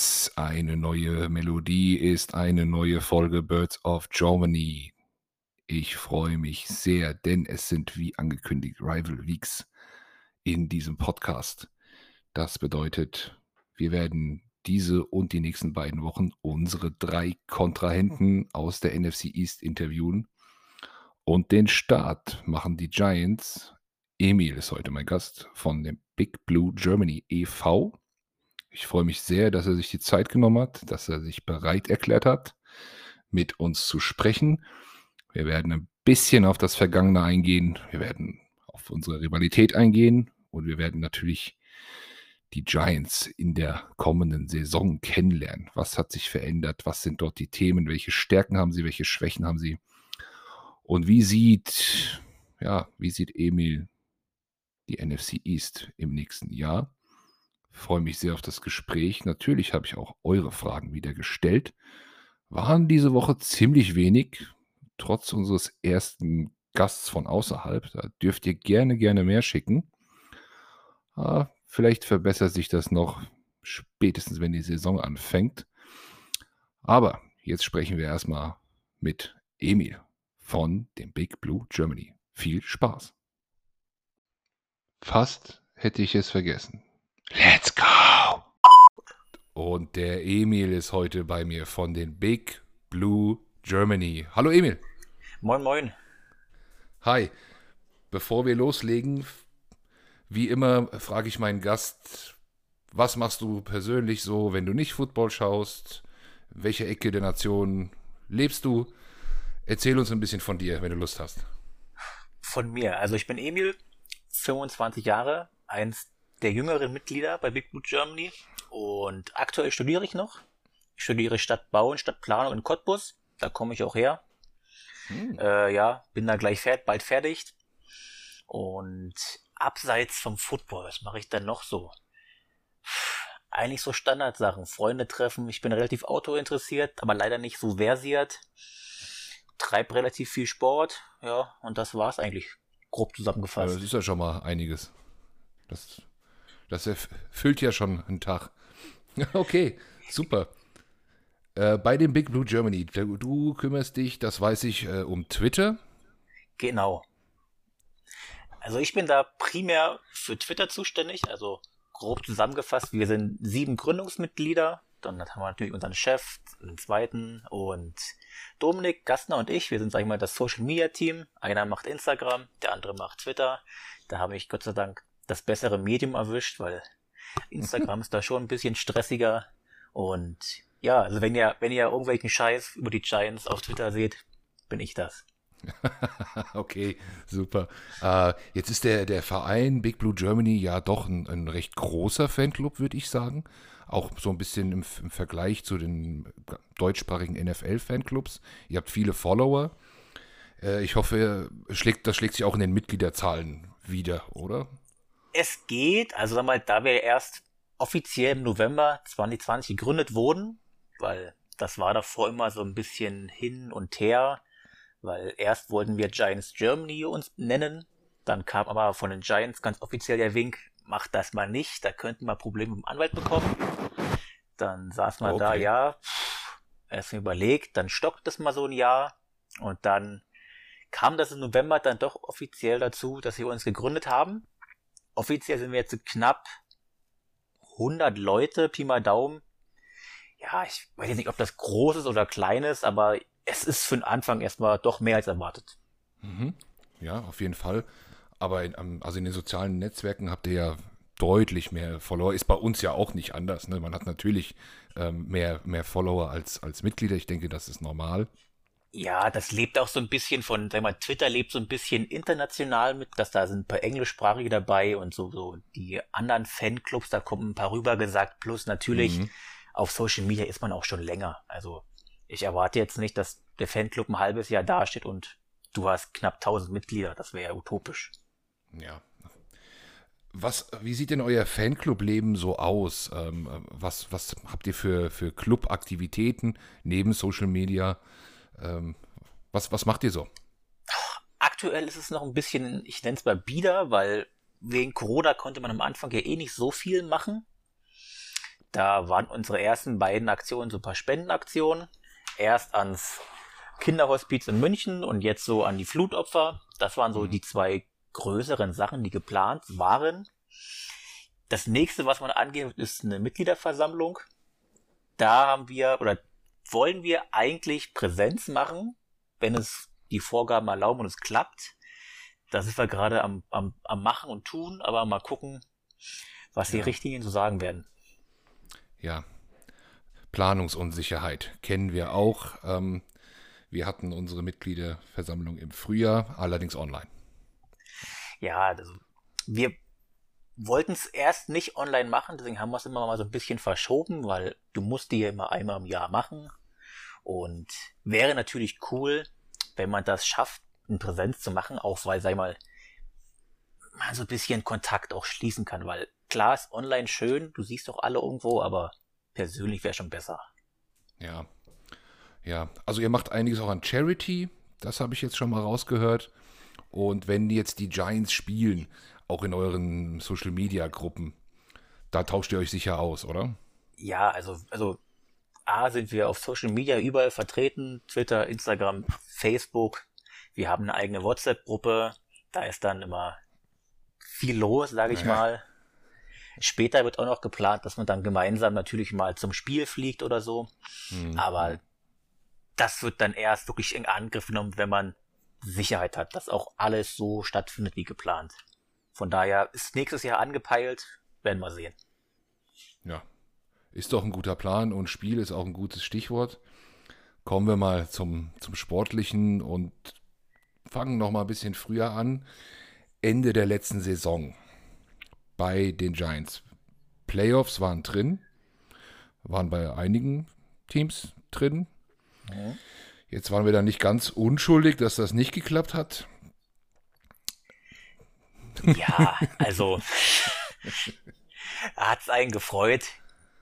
es eine neue Melodie ist, eine neue Folge Birds of Germany. Ich freue mich sehr, denn es sind wie angekündigt Rival Weeks in diesem Podcast. Das bedeutet, wir werden diese und die nächsten beiden Wochen unsere drei Kontrahenten aus der NFC East interviewen. Und den Start machen die Giants. Emil ist heute mein Gast von dem Big Blue Germany e.V. Ich freue mich sehr, dass er sich die Zeit genommen hat, dass er sich bereit erklärt hat, mit uns zu sprechen. Wir werden ein bisschen auf das Vergangene eingehen. Wir werden auf unsere Rivalität eingehen und wir werden natürlich die Giants in der kommenden Saison kennenlernen. Was hat sich verändert? Was sind dort die Themen? Welche Stärken haben sie? Welche Schwächen haben sie? Und wie sieht, ja, wie sieht Emil die NFC East im nächsten Jahr? Freue mich sehr auf das Gespräch. Natürlich habe ich auch eure Fragen wieder gestellt. Waren diese Woche ziemlich wenig, trotz unseres ersten Gasts von außerhalb. Da dürft ihr gerne, gerne mehr schicken. Ah, vielleicht verbessert sich das noch spätestens, wenn die Saison anfängt. Aber jetzt sprechen wir erstmal mit Emil von dem Big Blue Germany. Viel Spaß. Fast hätte ich es vergessen. Let's! Und der Emil ist heute bei mir von den Big Blue Germany. Hallo Emil. Moin, moin. Hi. Bevor wir loslegen, wie immer frage ich meinen Gast, was machst du persönlich so, wenn du nicht Football schaust? Welche Ecke der Nation lebst du? Erzähl uns ein bisschen von dir, wenn du Lust hast. Von mir. Also ich bin Emil, 25 Jahre, eins der jüngeren Mitglieder bei Big Blue Germany und aktuell studiere ich noch. Ich studiere Stadtbau und Stadtplanung in Cottbus. Da komme ich auch her. Hm. Äh, ja, bin da gleich fert bald fertig. Und abseits vom Football, was mache ich dann noch so? Eigentlich so Standardsachen. Freunde treffen. Ich bin relativ Auto interessiert, aber leider nicht so versiert. Treib relativ viel Sport. Ja, und das war's eigentlich. Grob zusammengefasst. das ist ja schon mal einiges. Das das erfüllt ja schon einen Tag. Okay, super. Äh, bei dem Big Blue Germany, du, kümmerst dich, das weiß ich, äh, um Twitter. Genau. Also ich bin da primär für Twitter zuständig, also grob zusammengefasst, wir sind sieben Gründungsmitglieder, dann haben wir natürlich unseren Chef, den zweiten und Dominik, Gastner und ich, wir sind, sag ich mal, das Social Media Team. Einer macht Instagram, der andere macht Twitter. Da habe ich Gott sei Dank das bessere Medium erwischt, weil Instagram ist da schon ein bisschen stressiger. Und ja, also wenn ihr, wenn ihr irgendwelchen Scheiß über die Giants auf Twitter seht, bin ich das. okay, super. Äh, jetzt ist der, der Verein Big Blue Germany ja doch ein, ein recht großer Fanclub, würde ich sagen. Auch so ein bisschen im, im Vergleich zu den deutschsprachigen NFL-Fanclubs. Ihr habt viele Follower. Äh, ich hoffe, schlägt, das schlägt sich auch in den Mitgliederzahlen wieder, oder? Es geht, also sag mal, da wir erst offiziell im November 2020 gegründet wurden, weil das war davor immer so ein bisschen hin und her, weil erst wollten wir Giants Germany uns nennen, dann kam aber von den Giants ganz offiziell der Wink, macht das mal nicht, da könnten wir Probleme mit dem Anwalt bekommen. Dann saß man okay. da, ja, erst überlegt, dann stockt das mal so ein Jahr und dann kam das im November dann doch offiziell dazu, dass wir uns gegründet haben offiziell sind wir jetzt knapp 100 Leute, Pi mal Daumen. Ja, ich weiß jetzt nicht, ob das groß ist oder klein ist, aber es ist für den Anfang erstmal doch mehr als erwartet. Mhm. Ja, auf jeden Fall. Aber in, also in den sozialen Netzwerken habt ihr ja deutlich mehr Follower. Ist bei uns ja auch nicht anders. Ne? Man hat natürlich ähm, mehr, mehr Follower als, als Mitglieder. Ich denke, das ist normal. Ja, das lebt auch so ein bisschen von, sag mal, Twitter lebt so ein bisschen international mit, dass da sind ein paar englischsprachige dabei und so, so die anderen Fanclubs, da kommen ein paar rüber gesagt, plus natürlich mhm. auf Social Media ist man auch schon länger. Also ich erwarte jetzt nicht, dass der Fanclub ein halbes Jahr dasteht und du hast knapp 1000 Mitglieder, das wäre ja utopisch. Ja. Was, wie sieht denn euer Fanclub-Leben so aus? Ähm, was, was habt ihr für, für Clubaktivitäten neben Social Media? Ähm, was, was macht ihr so? Aktuell ist es noch ein bisschen, ich nenne es mal bieder, weil wegen Corona konnte man am Anfang ja eh nicht so viel machen. Da waren unsere ersten beiden Aktionen so ein paar Spendenaktionen. Erst ans Kinderhospiz in München und jetzt so an die Flutopfer. Das waren so mhm. die zwei größeren Sachen, die geplant waren. Das nächste, was man angeht, ist eine Mitgliederversammlung. Da haben wir oder wollen wir eigentlich Präsenz machen, wenn es die Vorgaben erlauben und es klappt. Da sind wir gerade am, am, am Machen und Tun, aber mal gucken, was die ja. Richtlinien so sagen werden. Ja, Planungsunsicherheit kennen wir auch. Ähm, wir hatten unsere Mitgliederversammlung im Frühjahr, allerdings online. Ja, also wir wollten es erst nicht online machen, deswegen haben wir es immer mal so ein bisschen verschoben, weil du musst die ja immer einmal im Jahr machen. Und wäre natürlich cool, wenn man das schafft, in Präsenz zu machen, auch weil, sei mal, man so ein bisschen Kontakt auch schließen kann, weil klar ist online schön, du siehst doch alle irgendwo, aber persönlich wäre schon besser. Ja. Ja, also ihr macht einiges auch an Charity, das habe ich jetzt schon mal rausgehört. Und wenn jetzt die Giants spielen, auch in euren Social Media Gruppen, da tauscht ihr euch sicher aus, oder? Ja, also, also A sind wir auf Social Media überall vertreten, Twitter, Instagram, Facebook. Wir haben eine eigene WhatsApp-Gruppe, da ist dann immer viel los, sage ich ja. mal. Später wird auch noch geplant, dass man dann gemeinsam natürlich mal zum Spiel fliegt oder so. Mhm. Aber das wird dann erst wirklich in Angriff genommen, wenn man Sicherheit hat, dass auch alles so stattfindet wie geplant. Von daher ist nächstes Jahr angepeilt, werden wir sehen. Ja, ist doch ein guter Plan und Spiel ist auch ein gutes Stichwort. Kommen wir mal zum, zum Sportlichen und fangen noch mal ein bisschen früher an. Ende der letzten Saison bei den Giants. Playoffs waren drin, waren bei einigen Teams drin. Ja. Jetzt waren wir da nicht ganz unschuldig, dass das nicht geklappt hat. Ja, also hat es einen gefreut?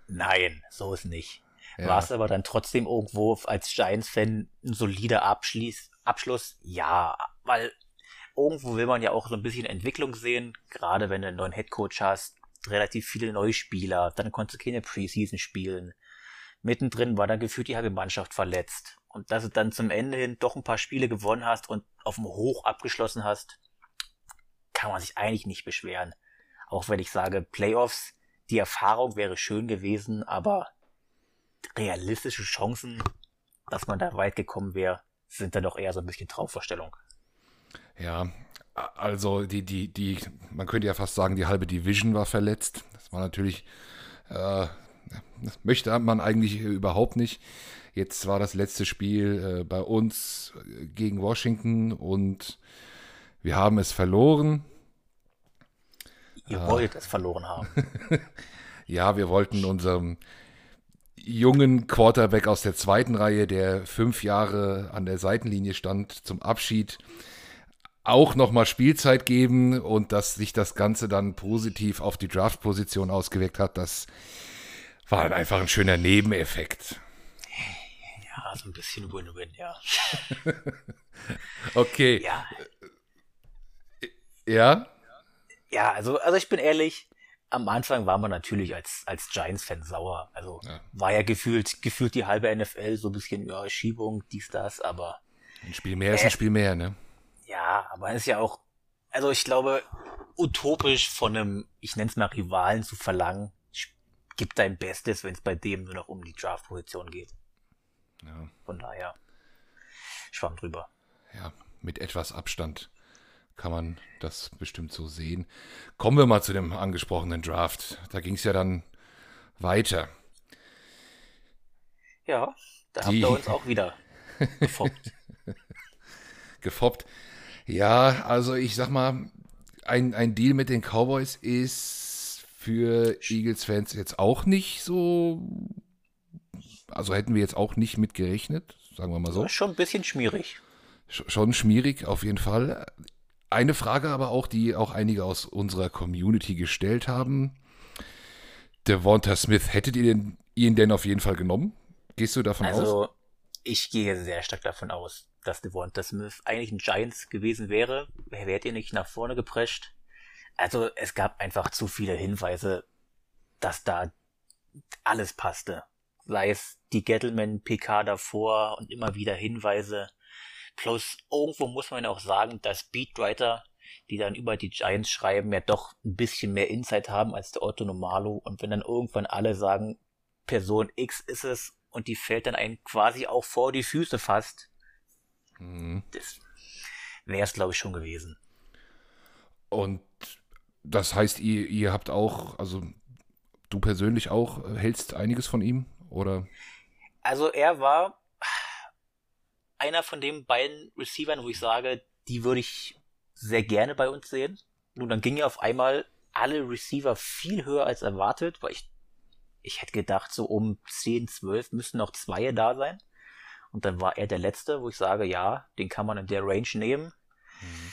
Nein, so ist nicht. Ja. War es aber dann trotzdem irgendwo als Giants-Fan ein solider Abschließ, Abschluss? Ja, weil irgendwo will man ja auch so ein bisschen Entwicklung sehen, gerade wenn du einen neuen Headcoach hast, relativ viele neue Spieler, dann konntest du keine Preseason spielen. Mittendrin war dann gefühlt die halbe Mannschaft verletzt. Und dass du dann zum Ende hin doch ein paar Spiele gewonnen hast und auf dem Hoch abgeschlossen hast, kann man sich eigentlich nicht beschweren. Auch wenn ich sage, Playoffs, die Erfahrung wäre schön gewesen, aber realistische Chancen, dass man da weit gekommen wäre, sind dann doch eher so ein bisschen Traumvorstellung. Ja, also die, die, die, man könnte ja fast sagen, die halbe Division war verletzt. Das war natürlich, äh, das möchte man eigentlich überhaupt nicht. Jetzt war das letzte Spiel äh, bei uns gegen Washington und wir haben es verloren. Ihr wollt es verloren haben. ja, wir wollten unserem jungen Quarterback aus der zweiten Reihe, der fünf Jahre an der Seitenlinie stand, zum Abschied auch nochmal Spielzeit geben und dass sich das Ganze dann positiv auf die Draft-Position ausgewirkt hat, das war halt einfach ein schöner Nebeneffekt. Ja, so ein bisschen Win-Win, ja. okay. Ja. Ja? Ja, also, also ich bin ehrlich, am Anfang war man natürlich als, als Giants-Fan sauer. Also ja. war ja gefühlt, gefühlt die halbe NFL so ein bisschen, ja, Schiebung, dies, das, aber. Ein Spiel mehr äh, ist ein Spiel mehr, ne? Ja, aber es ist ja auch, also ich glaube, utopisch von einem, ich nenne es mal Rivalen zu verlangen, gib dein Bestes, wenn es bei dem nur noch um die Draft-Position geht. Ja. Von daher, schwamm drüber. Ja, mit etwas Abstand kann man das bestimmt so sehen. Kommen wir mal zu dem angesprochenen Draft. Da ging es ja dann weiter. Ja, da die... habt ihr uns auch wieder gefoppt. gefoppt. Ja, also ich sag mal, ein, ein Deal mit den Cowboys ist für Eagles-Fans jetzt auch nicht so. Also hätten wir jetzt auch nicht mit gerechnet, sagen wir mal so. Schon ein bisschen schmierig. Schon schmierig, auf jeden Fall. Eine Frage aber auch, die auch einige aus unserer Community gestellt haben. Devonta Smith, hättet ihr den, ihn denn auf jeden Fall genommen? Gehst du davon also, aus? Also, ich gehe sehr stark davon aus dass Devonta Smith eigentlich ein Giants gewesen wäre, wärt ihr nicht nach vorne geprescht. Also es gab einfach zu viele Hinweise, dass da alles passte. Sei es die Gettleman-PK davor und immer wieder Hinweise. Plus irgendwo muss man auch sagen, dass Beatwriter, die dann über die Giants schreiben, ja doch ein bisschen mehr Insight haben als der Otto Normalo. Und wenn dann irgendwann alle sagen, Person X ist es und die fällt dann einen quasi auch vor die Füße fast, mhm. das wäre es glaube ich schon gewesen. Und das heißt, ihr, ihr habt auch, also du persönlich auch, hältst einiges von ihm, oder? Also er war einer von den beiden Receivern, wo ich sage, die würde ich sehr gerne bei uns sehen. Nun, dann gingen ja auf einmal alle Receiver viel höher als erwartet, weil ich, ich hätte gedacht, so um 10, 12 müssten noch zwei da sein. Und dann war er der Letzte, wo ich sage, ja, den kann man in der Range nehmen. Mhm.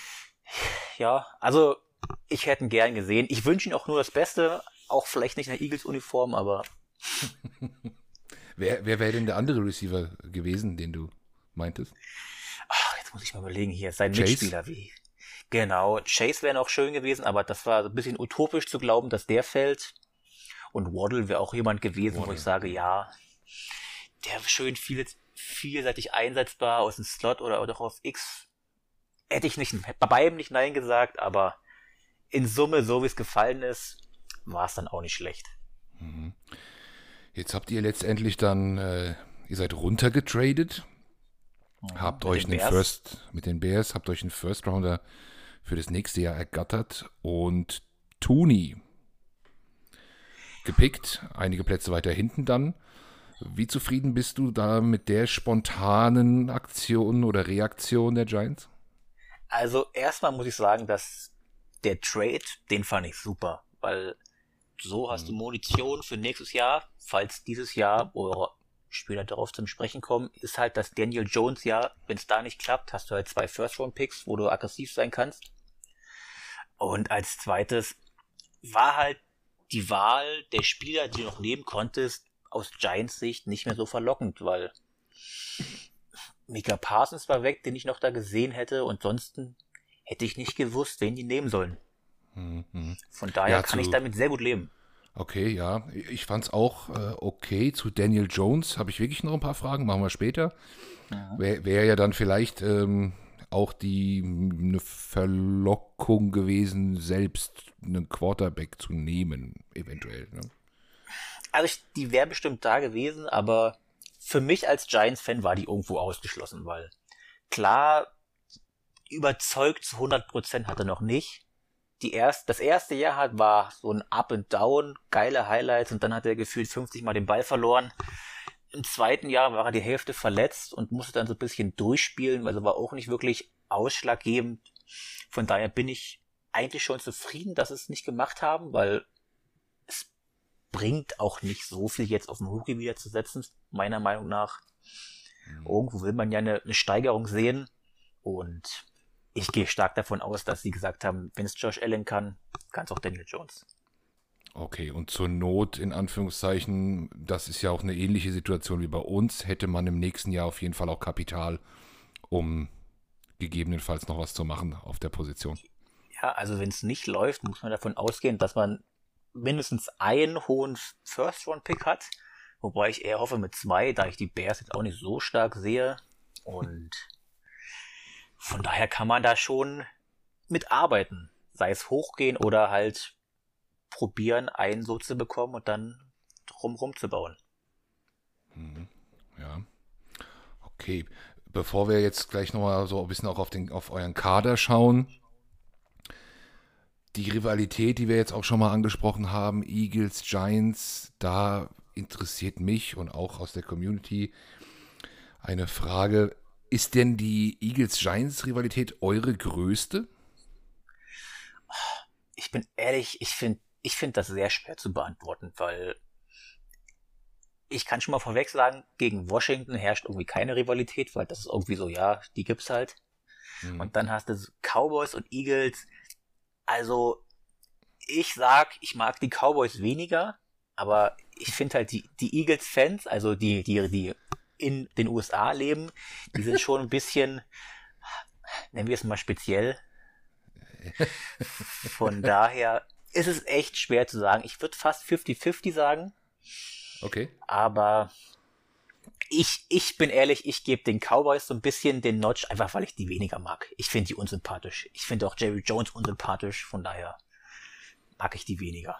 Ja, also ich hätte ihn gern gesehen. Ich wünsche ihm auch nur das Beste, auch vielleicht nicht in der Eagles-Uniform, aber. wer wer wäre denn der andere Receiver gewesen, den du meintest? Ach, jetzt muss ich mal überlegen, hier, sein Chase? Mitspieler, wie. Genau, Chase wäre noch schön gewesen, aber das war ein bisschen utopisch zu glauben, dass der fällt. Und Waddle wäre auch jemand gewesen, Waddle. wo ich sage, ja, der schön viel, vielseitig einsetzbar aus dem Slot oder, auch auf X. Hätte ich nicht, bei beidem nicht Nein gesagt, aber in Summe, so wie es gefallen ist, war es dann auch nicht schlecht. Mhm. Jetzt habt ihr letztendlich dann, äh, ihr seid runtergetradet, habt euch einen Bears. First, mit den Bears, habt euch einen First Rounder für das nächste Jahr ergattert und Tooney gepickt, einige Plätze weiter hinten dann. Wie zufrieden bist du da mit der spontanen Aktion oder Reaktion der Giants? Also erstmal muss ich sagen, dass der Trade, den fand ich super, weil so hast mhm. du Munition für nächstes Jahr, falls dieses Jahr oder später darauf zum Sprechen kommen, ist halt das Daniel Jones Jahr. Wenn es da nicht klappt, hast du halt zwei First Round Picks, wo du aggressiv sein kannst. Und als zweites war halt die Wahl der Spieler, die du noch nehmen konntest, aus Giants Sicht nicht mehr so verlockend, weil Mika Parsons war weg, den ich noch da gesehen hätte und sonst hätte ich nicht gewusst, wen die nehmen sollen. Mhm. Von daher ja, kann ich damit sehr gut leben. Okay, ja. Ich fand es auch äh, okay. Zu Daniel Jones habe ich wirklich noch ein paar Fragen, machen wir später. Ja. Wäre wär ja dann vielleicht ähm, auch die eine Verlockung gewesen, selbst einen Quarterback zu nehmen, eventuell. Ne? Also ich, die wäre bestimmt da gewesen, aber für mich als Giants-Fan war die irgendwo ausgeschlossen, weil klar überzeugt zu 100% hat er noch nicht. Die erst, das erste Jahr hat, war so ein Up and Down, geile Highlights und dann hat er gefühlt 50 Mal den Ball verloren. Im zweiten Jahr war er die Hälfte verletzt und musste dann so ein bisschen durchspielen, also war auch nicht wirklich ausschlaggebend. Von daher bin ich eigentlich schon zufrieden, dass sie es nicht gemacht haben, weil es bringt auch nicht so viel jetzt auf den Rookie wieder zu setzen, meiner Meinung nach. Mhm. Irgendwo will man ja eine, eine Steigerung sehen und ich gehe stark davon aus, dass sie gesagt haben, wenn es Josh Allen kann, kann es auch Daniel Jones. Okay, und zur Not, in Anführungszeichen, das ist ja auch eine ähnliche Situation wie bei uns, hätte man im nächsten Jahr auf jeden Fall auch Kapital, um gegebenenfalls noch was zu machen auf der Position. Ja, also wenn es nicht läuft, muss man davon ausgehen, dass man mindestens einen hohen First-Round-Pick hat. Wobei ich eher hoffe mit zwei, da ich die Bears jetzt auch nicht so stark sehe. Und von daher kann man da schon mitarbeiten. Sei es hochgehen oder halt probieren, einen so zu bekommen und dann drumherum zu bauen. Mhm. Ja. Okay. Bevor wir jetzt gleich nochmal so ein bisschen auch auf, den, auf euren Kader schauen, die Rivalität, die wir jetzt auch schon mal angesprochen haben, Eagles, Giants, da interessiert mich und auch aus der Community eine Frage, ist denn die Eagles-Giants-Rivalität eure größte? Ich bin ehrlich, ich finde ich find das sehr schwer zu beantworten, weil ich kann schon mal vorweg sagen, gegen Washington herrscht irgendwie keine Rivalität, weil das ist irgendwie so, ja, die gibt's halt. Mhm. Und dann hast du Cowboys und Eagles. Also, ich sag, ich mag die Cowboys weniger, aber ich finde halt die, die Eagles-Fans, also die, die, die in den USA leben, die sind schon ein bisschen, nennen wir es mal speziell. Von daher ist es echt schwer zu sagen. Ich würde fast 50-50 sagen. Okay. Aber ich, ich bin ehrlich, ich gebe den Cowboys so ein bisschen den Notch, einfach weil ich die weniger mag. Ich finde die unsympathisch. Ich finde auch Jerry Jones unsympathisch, von daher mag ich die weniger.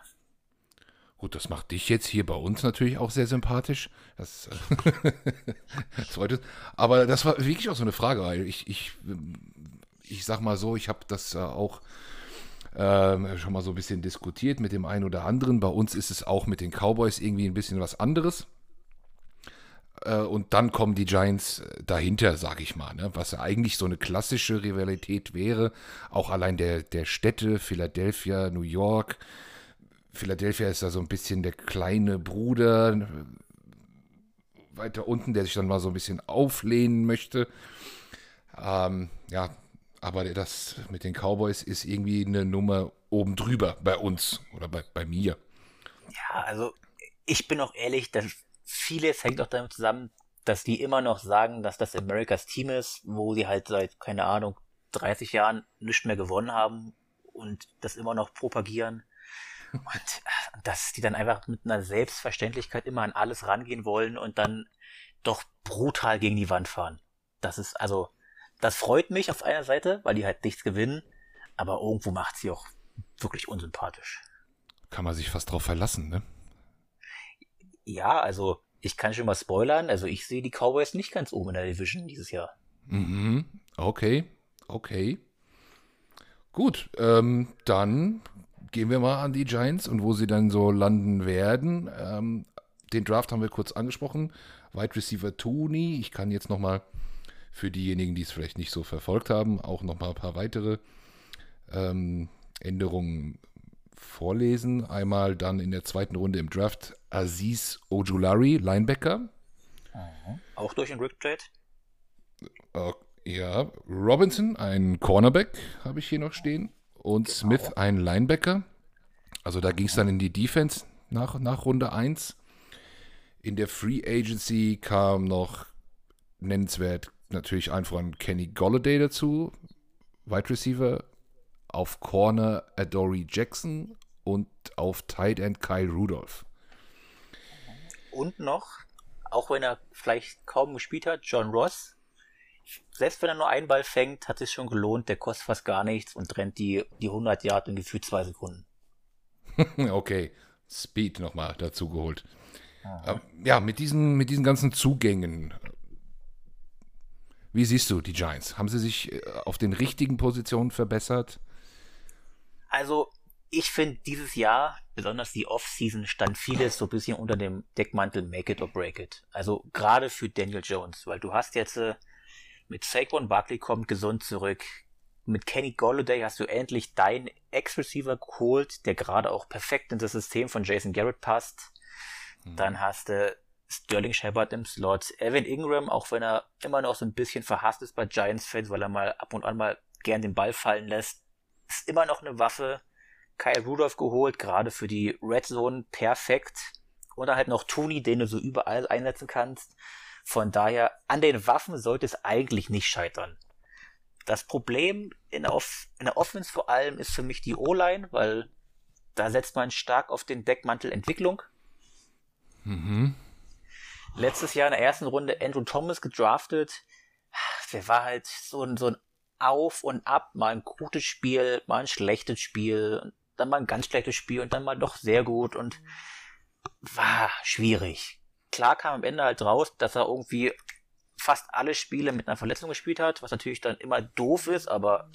Gut, das macht dich jetzt hier bei uns natürlich auch sehr sympathisch. Das, das freut Aber das war wirklich auch so eine Frage, weil ich, ich, ich sag mal so, ich habe das auch äh, schon mal so ein bisschen diskutiert mit dem einen oder anderen. Bei uns ist es auch mit den Cowboys irgendwie ein bisschen was anderes. Äh, und dann kommen die Giants dahinter, sag ich mal, ne? was eigentlich so eine klassische Rivalität wäre. Auch allein der, der Städte, Philadelphia, New York. Philadelphia ist da so ein bisschen der kleine Bruder weiter unten, der sich dann mal so ein bisschen auflehnen möchte. Ähm, ja, aber das mit den Cowboys ist irgendwie eine Nummer oben drüber bei uns oder bei, bei mir. Ja, also ich bin auch ehrlich, dass vieles hängt auch damit zusammen, dass die immer noch sagen, dass das Americas Team ist, wo sie halt seit, keine Ahnung, 30 Jahren nichts mehr gewonnen haben und das immer noch propagieren. Und äh, dass die dann einfach mit einer Selbstverständlichkeit immer an alles rangehen wollen und dann doch brutal gegen die Wand fahren. Das ist also, das freut mich auf einer Seite, weil die halt nichts gewinnen, aber irgendwo macht sie auch wirklich unsympathisch. Kann man sich fast drauf verlassen, ne? Ja, also ich kann schon mal spoilern, also ich sehe die Cowboys nicht ganz oben in der Division dieses Jahr. Mhm, okay, okay. Gut, ähm, dann gehen wir mal an die Giants und wo sie dann so landen werden. Ähm, den Draft haben wir kurz angesprochen. Wide Receiver Tony. Ich kann jetzt noch mal für diejenigen, die es vielleicht nicht so verfolgt haben, auch noch mal ein paar weitere ähm, Änderungen vorlesen. Einmal dann in der zweiten Runde im Draft Aziz Ojulari, Linebacker. Mhm. Auch durch den Rick Trade? Äh, ja, Robinson, ein Cornerback, habe ich hier noch stehen. Und genau. Smith, ein Linebacker. Also da ging es dann in die Defense nach, nach Runde 1. In der Free Agency kam noch nennenswert natürlich ein von Kenny Golladay dazu, Wide Receiver, auf Corner Adoree Jackson und auf Tight End Kyle Rudolph. Und noch, auch wenn er vielleicht kaum gespielt hat, John Ross. Selbst wenn er nur einen Ball fängt, hat es schon gelohnt. Der kostet fast gar nichts und rennt die, die 100 Yard in gefühlt zwei Sekunden. okay, Speed nochmal dazu geholt. Äh, ja, mit diesen, mit diesen ganzen Zugängen wie siehst du die Giants? Haben sie sich äh, auf den richtigen Positionen verbessert? Also, ich finde, dieses Jahr, besonders die Offseason, stand vieles so ein bisschen unter dem Deckmantel Make it or break it. Also, gerade für Daniel Jones, weil du hast jetzt äh, mit Saquon Barkley kommt gesund zurück. Mit Kenny Golladay hast du endlich deinen Ex-Receiver geholt, der gerade auch perfekt in das System von Jason Garrett passt. Mhm. Dann hast du Sterling Shepard im Slot, Evan Ingram, auch wenn er immer noch so ein bisschen verhasst ist bei Giants-Fans, weil er mal ab und an mal gern den Ball fallen lässt, ist immer noch eine Waffe. Kyle Rudolph geholt, gerade für die Red Zone perfekt. Oder halt noch Tony, den du so überall einsetzen kannst. Von daher, an den Waffen sollte es eigentlich nicht scheitern. Das Problem in der, Off in der Offense vor allem ist für mich die O-Line, weil da setzt man stark auf den Deckmantel Entwicklung. Mhm letztes Jahr in der ersten Runde Andrew Thomas gedraftet. Der war halt so ein, so ein Auf und Ab, mal ein gutes Spiel, mal ein schlechtes Spiel, dann mal ein ganz schlechtes Spiel und dann mal doch sehr gut und war schwierig. Klar kam am Ende halt raus, dass er irgendwie fast alle Spiele mit einer Verletzung gespielt hat, was natürlich dann immer doof ist, aber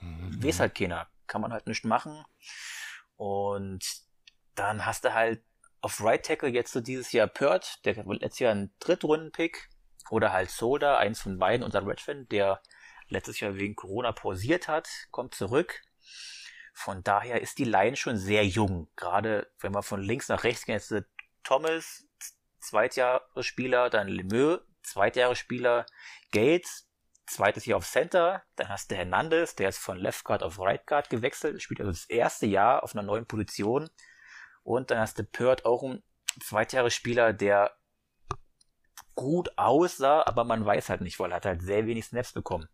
mhm. weiß halt keiner. Kann man halt nicht machen. Und dann hast du halt auf Right Tackle jetzt so dieses Jahr Pert, der letztes Jahr ein Drittrunden-Pick. Oder halt Soda, eins von beiden, unser Redfin, der letztes Jahr wegen Corona pausiert hat, kommt zurück. Von daher ist die Line schon sehr jung. Gerade wenn man von links nach rechts geht, ist Thomas, Zweitjahresspieler, dann Lemieux, Zweitjahresspieler, Gates, zweites Jahr auf Center, dann hast du Hernandez, der ist von Left Guard auf Right Guard gewechselt, spielt also das erste Jahr auf einer neuen Position. Und dann hast du Pert auch ein Zweitjahresspieler, der gut aussah, aber man weiß halt nicht, weil er hat halt sehr wenig Snaps bekommen.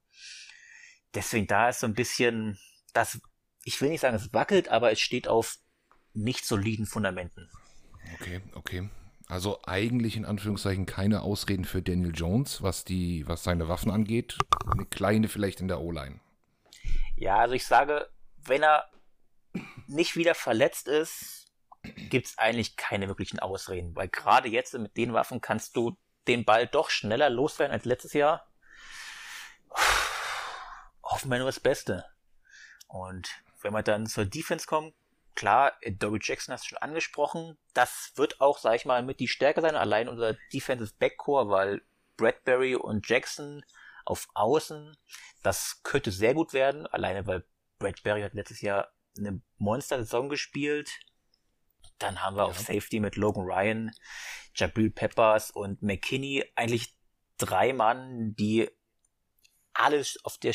Deswegen da ist so ein bisschen das, ich will nicht sagen, es wackelt, aber es steht auf nicht soliden Fundamenten. Okay, okay. Also eigentlich in Anführungszeichen keine Ausreden für Daniel Jones, was die, was seine Waffen angeht. Eine kleine vielleicht in der O-Line. Ja, also ich sage, wenn er nicht wieder verletzt ist, gibt es eigentlich keine wirklichen Ausreden, weil gerade jetzt mit den Waffen kannst du den Ball doch schneller loswerden als letztes Jahr. Hoffen wir nur das Beste. Und wenn wir dann zur Defense kommen, klar, Dory Jackson hast du schon angesprochen. Das wird auch, sag ich mal, mit die Stärke sein. Allein unser Defensive Backcore, weil Bradbury und Jackson auf Außen, das könnte sehr gut werden. Alleine, weil Bradbury hat letztes Jahr eine Monster-Saison gespielt. Dann haben wir ja. auf Safety mit Logan Ryan, Jabril Peppers und McKinney eigentlich drei Mann, die alles auf der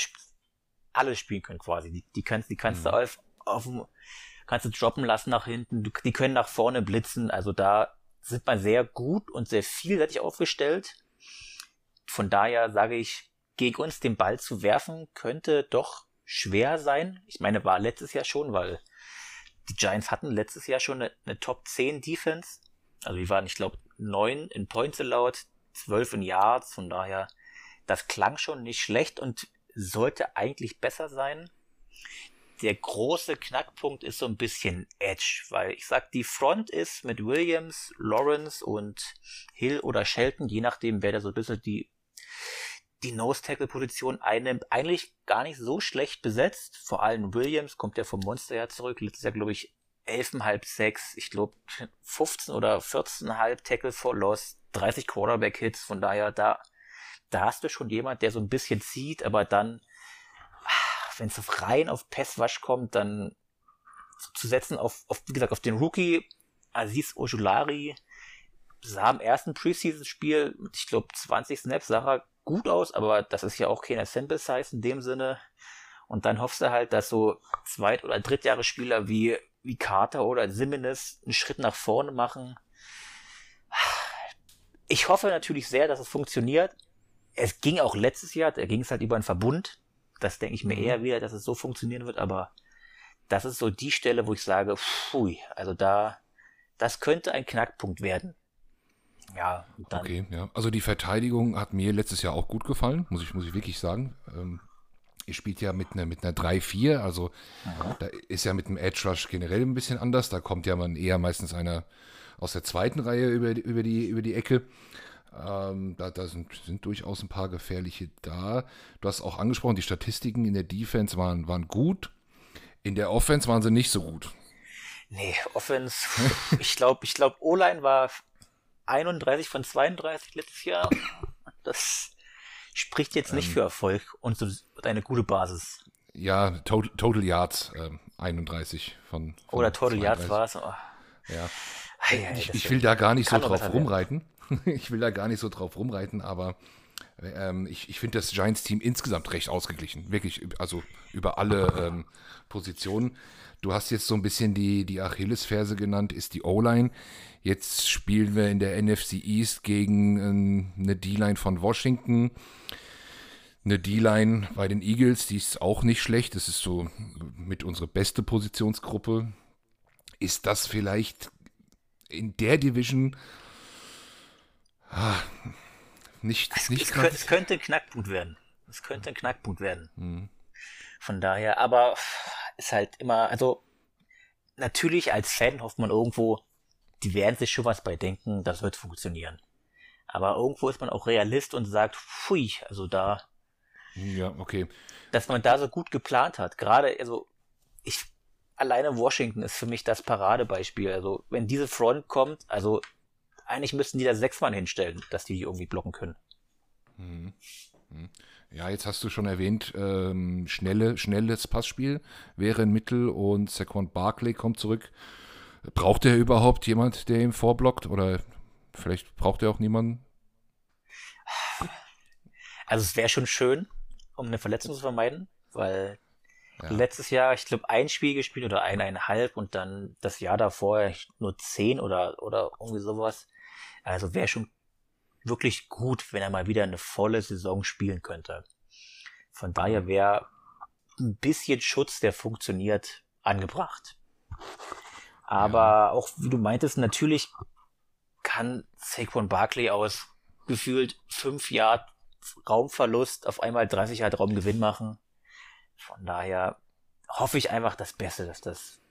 alles spielen können quasi. Die, die kannst, die kannst mhm. du auf, auf dem kannst du droppen lassen nach hinten, die können nach vorne blitzen, also da sind wir sehr gut und sehr vielseitig aufgestellt. Von daher sage ich, gegen uns den Ball zu werfen, könnte doch schwer sein. Ich meine, war letztes Jahr schon, weil die Giants hatten letztes Jahr schon eine, eine Top 10 Defense. Also die waren, ich glaube, 9 in Points allowed, 12 in Yards, von daher, das klang schon nicht schlecht und sollte eigentlich besser sein der große Knackpunkt ist so ein bisschen Edge, weil ich sag, die Front ist mit Williams, Lawrence und Hill oder Shelton, je nachdem, wer da so ein bisschen die, die Nose-Tackle-Position einnimmt, eigentlich gar nicht so schlecht besetzt. Vor allem Williams kommt ja vom Monster ja zurück, letztes Jahr, glaube ich, 11,5 6, ich glaube 15 oder 14,5 Tackle for Loss, 30 Quarterback-Hits, von daher da, da hast du schon jemand, der so ein bisschen zieht, aber dann wenn es rein auf Passwash kommt, dann zu setzen auf, auf, wie gesagt, auf den Rookie Aziz Ojulari sah im ersten Preseason-Spiel, ich glaube 20 Snaps, sah er gut aus, aber das ist ja auch keine Sample Size in dem Sinne. Und dann hoffst du halt, dass so Zweit- oder Drittjahresspieler wie, wie Carter oder Simmons einen Schritt nach vorne machen. Ich hoffe natürlich sehr, dass es funktioniert. Es ging auch letztes Jahr, da ging es halt über einen Verbund. Das denke ich mir mhm. eher wieder, dass es so funktionieren wird, aber das ist so die Stelle, wo ich sage, pfui, also da, das könnte ein Knackpunkt werden. Ja, dann. Okay, ja. Also die Verteidigung hat mir letztes Jahr auch gut gefallen, muss ich, muss ich wirklich sagen. Ähm, ihr spielt ja mit einer, mit einer 3-4, also mhm. da ist ja mit dem Edge Rush generell ein bisschen anders. Da kommt ja man eher meistens einer aus der zweiten Reihe über, über, die, über die Ecke. Ähm, da, da sind, sind, durchaus ein paar gefährliche da. Du hast auch angesprochen, die Statistiken in der Defense waren, waren gut. In der Offense waren sie nicht so gut. Nee, Offense, ich glaube, ich glaube, O-Line war 31 von 32 letztes Jahr. Das spricht jetzt nicht ähm, für Erfolg und so eine gute Basis. Ja, Total, Total Yards ähm, 31 von, von Oder Total 32. Yards war es. Oh. Ja. ich, ich will da gar nicht so drauf rumreiten. ich will da gar nicht so drauf rumreiten, aber ähm, ich, ich finde das Giants-Team insgesamt recht ausgeglichen. Wirklich, also über alle ähm, Positionen. Du hast jetzt so ein bisschen die, die Achillesferse genannt, ist die O-Line. Jetzt spielen wir in der NFC East gegen ähm, eine D-Line von Washington. Eine D-Line bei den Eagles, die ist auch nicht schlecht. Das ist so mit unserer beste Positionsgruppe. Ist das vielleicht in der Division Ah, nicht, es, nicht es, könnte, es könnte ein Knackpunkt werden. Es könnte ein Knackpunkt werden. Mhm. Von daher, aber ist halt immer, also natürlich als Fan hofft man irgendwo, die werden sich schon was bei denken, das wird funktionieren. Aber irgendwo ist man auch Realist und sagt, pfui, also da. Ja, okay. Dass man da so gut geplant hat. Gerade, also, ich, alleine Washington ist für mich das Paradebeispiel. Also, wenn diese Front kommt, also eigentlich müssten die da sechs Mann hinstellen, dass die die irgendwie blocken können. Mhm. Ja, jetzt hast du schon erwähnt, ähm, schnelle, schnelles Passspiel wäre ein Mittel und Saquon Barkley kommt zurück. Braucht er überhaupt jemand, der ihm vorblockt? Oder vielleicht braucht er auch niemanden? Also es wäre schon schön, um eine Verletzung zu vermeiden, weil ja. letztes Jahr, ich glaube, ein Spiel gespielt oder eineinhalb und dann das Jahr davor nur zehn oder, oder irgendwie sowas. Also wäre schon wirklich gut, wenn er mal wieder eine volle Saison spielen könnte. Von daher wäre ein bisschen Schutz, der funktioniert, angebracht. Aber ja. auch, wie du meintest, natürlich kann Saquon Barkley aus gefühlt fünf Jahren Raumverlust auf einmal 30 Jahre Raumgewinn machen. Von daher hoffe ich einfach das Beste, dass das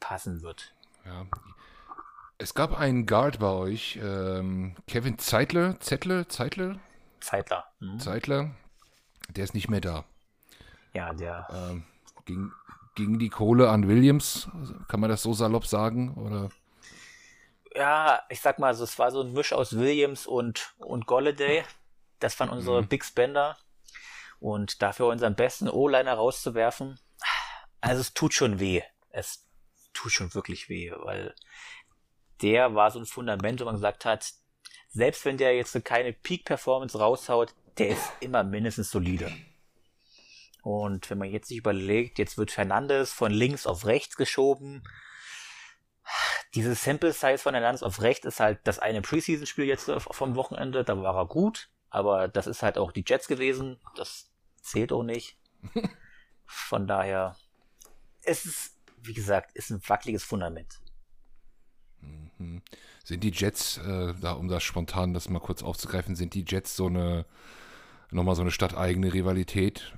passen wird. Ja. Es gab einen Guard bei euch, ähm, Kevin Zeitler, Zettler, Zeitler? Zeitler. Mhm. Zeitler, der ist nicht mehr da. Ja, der. Ähm, ging, ging die Kohle an Williams, kann man das so salopp sagen? Oder? Ja, ich sag mal, es war so ein Misch aus Williams und, und Golladay. Das waren unsere mhm. Big Spender. Und dafür unseren besten O-Liner rauszuwerfen, also es tut schon weh. Es tut schon wirklich weh, weil der war so ein Fundament, wo man gesagt hat, selbst wenn der jetzt keine Peak-Performance raushaut, der ist immer mindestens solide. Und wenn man jetzt sich überlegt, jetzt wird Fernandes von links auf rechts geschoben. Dieses Sample Size von Fernandes auf rechts ist halt das eine Preseason-Spiel jetzt vom Wochenende, da war er gut, aber das ist halt auch die Jets gewesen, das zählt auch nicht. Von daher, es ist, wie gesagt, ist ein wackeliges Fundament. Mhm. Sind die Jets, äh, da, um das spontan das mal kurz aufzugreifen, sind die Jets so eine, nochmal so eine stadteigene Rivalität?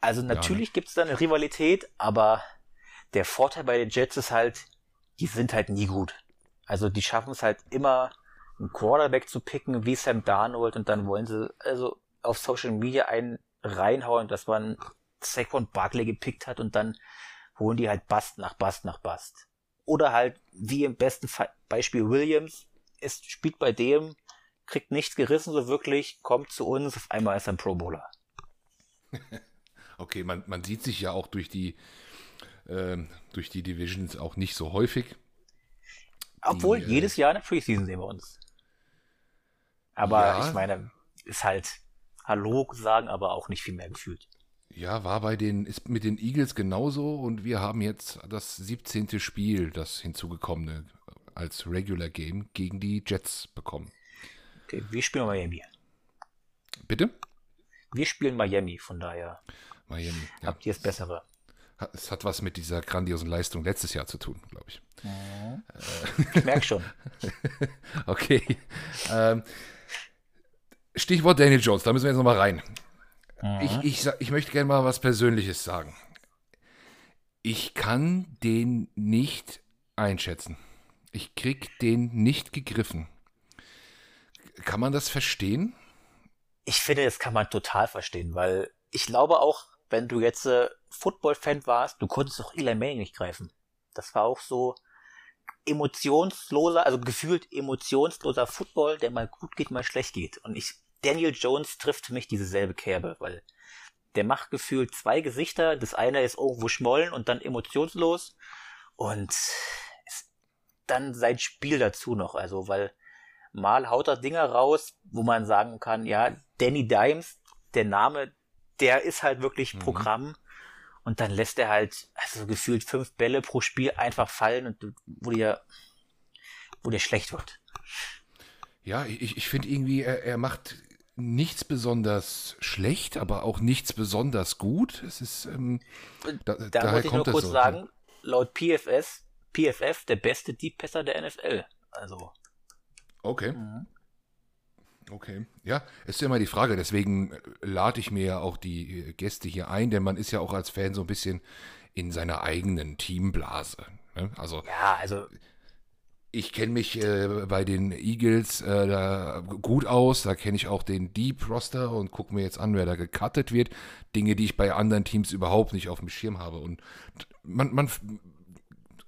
Also natürlich ja, ne? gibt es da eine Rivalität, aber der Vorteil bei den Jets ist halt, die sind halt nie gut. Also die schaffen es halt immer, einen Quarterback zu picken, wie Sam Darnold, und dann wollen sie also auf Social Media einen reinhauen, dass man Saquon Barkley gepickt hat und dann holen die halt Bast nach Bast nach Bast. Oder halt, wie im besten Beispiel Williams, es spielt bei dem, kriegt nichts gerissen so wirklich, kommt zu uns, auf einmal ist er ein Pro Bowler. okay, man, man sieht sich ja auch durch die, äh, durch die Divisions auch nicht so häufig. Obwohl, die, äh, jedes Jahr eine Preseason sehen wir uns. Aber ja, ich meine, ist halt Hallo sagen, aber auch nicht viel mehr gefühlt. Ja, war bei den, ist mit den Eagles genauso und wir haben jetzt das 17. Spiel, das hinzugekommene, als Regular Game gegen die Jets bekommen. Okay, wir spielen Miami. Bitte? Wir spielen Miami, von daher. Miami. Ja. Habt ihr das Bessere? Es hat was mit dieser grandiosen Leistung letztes Jahr zu tun, glaube ich. Mhm. Ich merke schon. okay. Ähm, Stichwort Daniel Jones, da müssen wir jetzt nochmal rein. Mhm. Ich, ich, ich möchte gerne mal was Persönliches sagen. Ich kann den nicht einschätzen. Ich krieg den nicht gegriffen. Kann man das verstehen? Ich finde, das kann man total verstehen, weil ich glaube auch, wenn du jetzt äh, Football-Fan warst, du konntest doch Eli Manning nicht greifen. Das war auch so emotionsloser, also gefühlt emotionsloser Football, der mal gut geht, mal schlecht geht. Und ich Daniel Jones trifft für mich dieselbe Kerbe, weil der macht gefühlt zwei Gesichter. Das eine ist irgendwo schmollen und dann emotionslos. Und dann sein Spiel dazu noch. Also, weil mal haut er Dinger raus, wo man sagen kann, ja, Danny Dimes, der Name, der ist halt wirklich mhm. Programm. Und dann lässt er halt, also gefühlt fünf Bälle pro Spiel einfach fallen und wo dir, wo dir schlecht wird. Ja, ich, ich finde irgendwie, er, er macht nichts besonders schlecht, aber auch nichts besonders gut. Es ist, ähm, da, da muss ich nur kurz so. sagen, laut PFS, PFF der beste Deep Passer der NFL. Also. Okay. Mhm. Okay. Ja, es ist ja immer die Frage, deswegen lade ich mir ja auch die Gäste hier ein, denn man ist ja auch als Fan so ein bisschen in seiner eigenen Teamblase. Ne? Also, ja, also ich kenne mich äh, bei den Eagles äh, da gut aus. Da kenne ich auch den Deep Roster und gucke mir jetzt an, wer da gecuttet wird. Dinge, die ich bei anderen Teams überhaupt nicht auf dem Schirm habe. Und man, man